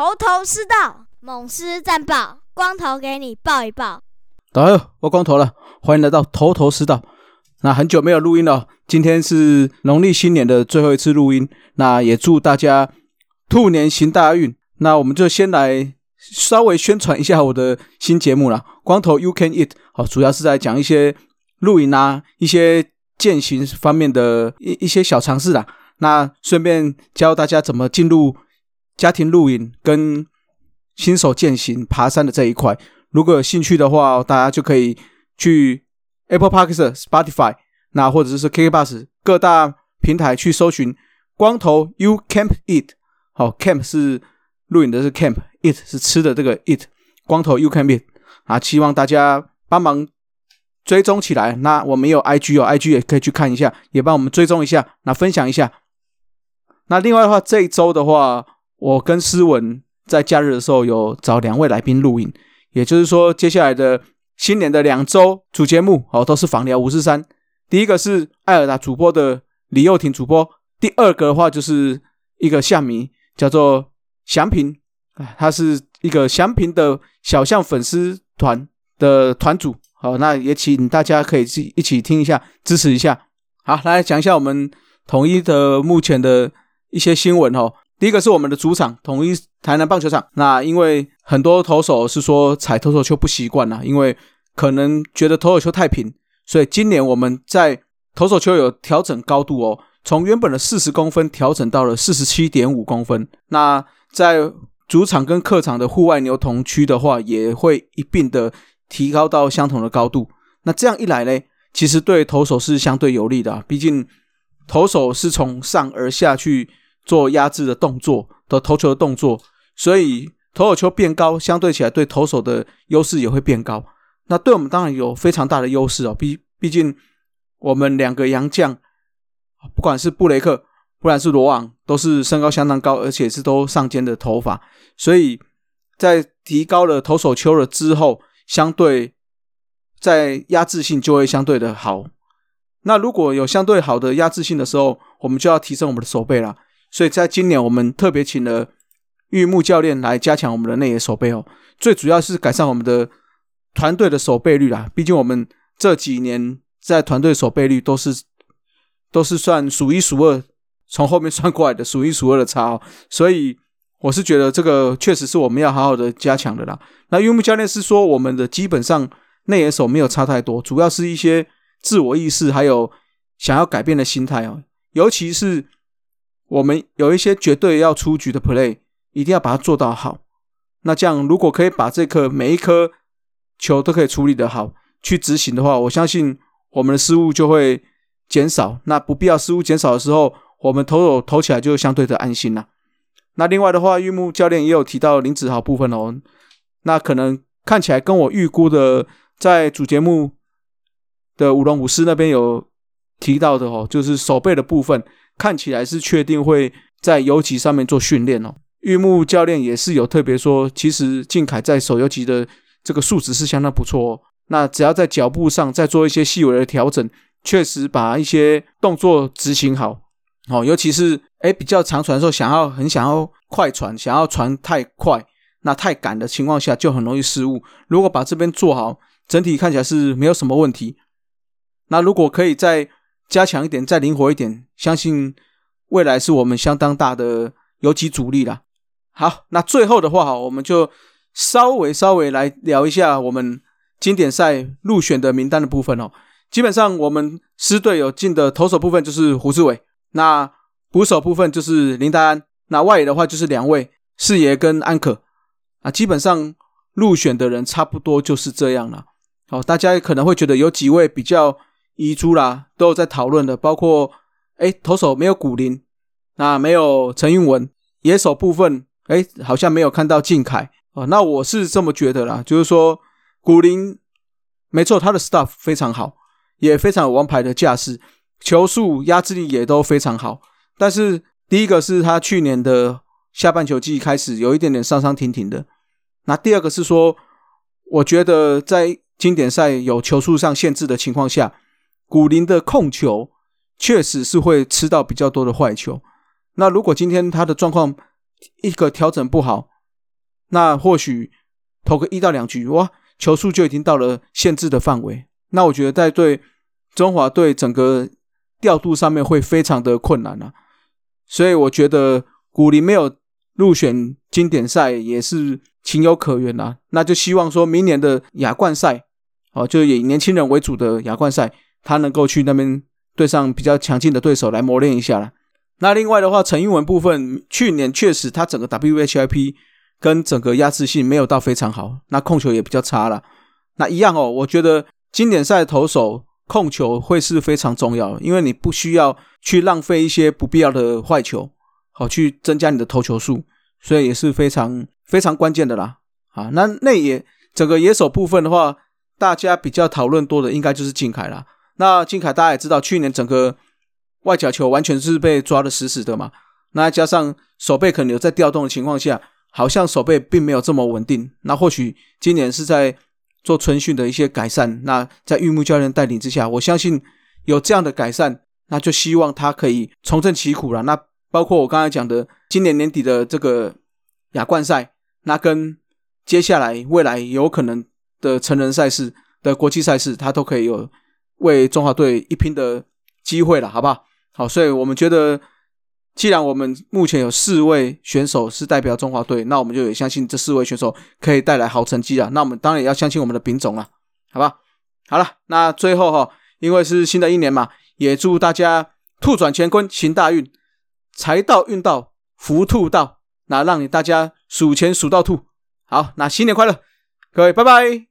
头头是道，猛狮战报，光头给你报一报。大家好，我光头了，欢迎来到头头是道。那很久没有录音了，今天是农历新年的最后一次录音。那也祝大家兔年行大运。那我们就先来稍微宣传一下我的新节目了，光头 You Can Eat。好，主要是在讲一些露营啊，一些践行方面的一一些小尝试啦。那顺便教大家怎么进入家庭露营跟新手践行爬山的这一块。如果有兴趣的话，大家就可以去 Apple parker Spotify 那或者是 KKBus 各大平台去搜寻“光头 You Camp Eat”。好，Camp 是露营的，是 Camp；Eat 是吃的，这个 Eat。光头 You Camp Eat 啊，希望大家帮忙追踪起来。那我们有 IG 哦，IG 也可以去看一下，也帮我们追踪一下，那分享一下。那另外的话，这一周的话，我跟思文在假日的时候有找两位来宾录影，也就是说，接下来的新年的两周主节目哦，都是访聊五四三。第一个是艾尔达主播的李幼廷主播，第二个的话就是一个象迷叫做祥平，啊，他是一个祥平的小象粉丝团的团主。好，那也请大家可以一起听一下，支持一下。好，来讲一下我们统一的目前的。一些新闻哦，第一个是我们的主场统一台南棒球场。那因为很多投手是说踩投手球不习惯了，因为可能觉得投手球太平，所以今年我们在投手球有调整高度哦，从原本的四十公分调整到了四十七点五公分。那在主场跟客场的户外牛童区的话，也会一并的提高到相同的高度。那这样一来呢，其实对投手是相对有利的，毕竟投手是从上而下去。做压制的动作的投球的动作，所以投手球变高，相对起来对投手的优势也会变高。那对我们当然有非常大的优势哦，毕毕竟我们两个洋将，不管是布雷克，不管是罗昂，都是身高相当高，而且是都上肩的头发，所以在提高了投手球了之后，相对在压制性就会相对的好。那如果有相对好的压制性的时候，我们就要提升我们的手背了。所以在今年，我们特别请了玉木教练来加强我们的内野守备哦。最主要是改善我们的团队的守备率啦。毕竟我们这几年在团队守备率都是都是算数一数二，从后面算过来的数一数二的差哦。所以我是觉得这个确实是我们要好好的加强的啦。那玉木教练是说，我们的基本上内野手没有差太多，主要是一些自我意识还有想要改变的心态哦，尤其是。我们有一些绝对要出局的 play，一定要把它做到好。那这样，如果可以把这颗每一颗球都可以处理的好，去执行的话，我相信我们的失误就会减少。那不必要失误减少的时候，我们投手投起来就相对的安心了。那另外的话，玉木教练也有提到林子豪部分哦。那可能看起来跟我预估的，在主节目的舞龙舞狮那边有提到的哦，就是手背的部分。看起来是确定会在游击上面做训练哦。玉木教练也是有特别说，其实靖凯在手游击的这个素质是相当不错哦。那只要在脚步上再做一些细微的调整，确实把一些动作执行好哦。尤其是哎比较长传的时候，想要很想要快传，想要传太快，那太赶的情况下就很容易失误。如果把这边做好，整体看起来是没有什么问题。那如果可以在加强一点，再灵活一点，相信未来是我们相当大的游击主力啦。好，那最后的话，我们就稍微稍微来聊一下我们经典赛入选的名单的部分哦。基本上，我们师队有进的投手部分就是胡志伟，那捕手部分就是林丹安，那外野的话就是两位四爷跟安可啊。基本上入选的人差不多就是这样了。好，大家可能会觉得有几位比较。遗珠啦，都有在讨论的，包括哎，投手没有古林，那没有陈运文，野手部分哎，好像没有看到靖凯哦。那我是这么觉得啦，就是说古林没错，他的 stuff 非常好，也非常有王牌的架势，球速、压制力也都非常好。但是第一个是他去年的下半球季开始有一点点上上停停的，那第二个是说，我觉得在经典赛有球速上限制的情况下。古林的控球确实是会吃到比较多的坏球。那如果今天他的状况一个调整不好，那或许投个一到两局，哇，球速就已经到了限制的范围。那我觉得在对中华队整个调度上面会非常的困难啊。所以我觉得古林没有入选经典赛也是情有可原啊。那就希望说明年的亚冠赛，哦，就以年轻人为主的亚冠赛，他能够去那边对上比较强劲的对手来磨练一下了。那另外的话，陈英文部分，去年确实他整个 WHIP 跟整个压制性没有到非常好，那控球也比较差了。那一样哦，我觉得经典赛投手控球会是非常重要，因为你不需要去浪费一些不必要的坏球，好去增加你的投球数，所以也是非常非常关键的啦。啊，那内野整个野手部分的话，大家比较讨论多的应该就是金凯啦。那金凯大家也知道，去年整个外角球完全是被抓的死死的嘛，那加上手背可能有在调动的情况下，好像手背并没有这么稳定。那或许今年是在做春训的一些改善，那在玉木教练带领之下，我相信有这样的改善，那就希望他可以重振旗鼓了。那包括我刚才讲的今年年底的这个亚冠赛，那跟接下来未来有可能的成人赛事的国际赛事，他都可以有为中华队一拼的机会了，好不好？好，所以我们觉得，既然我们目前有四位选手是代表中华队，那我们就也相信这四位选手可以带来好成绩啊。那我们当然也要相信我们的丙种了，好吧？好了，那最后哈，因为是新的一年嘛，也祝大家兔转乾坤，行大运，财到运到，福兔到，那让你大家数钱数到兔。好，那新年快乐，各位，拜拜。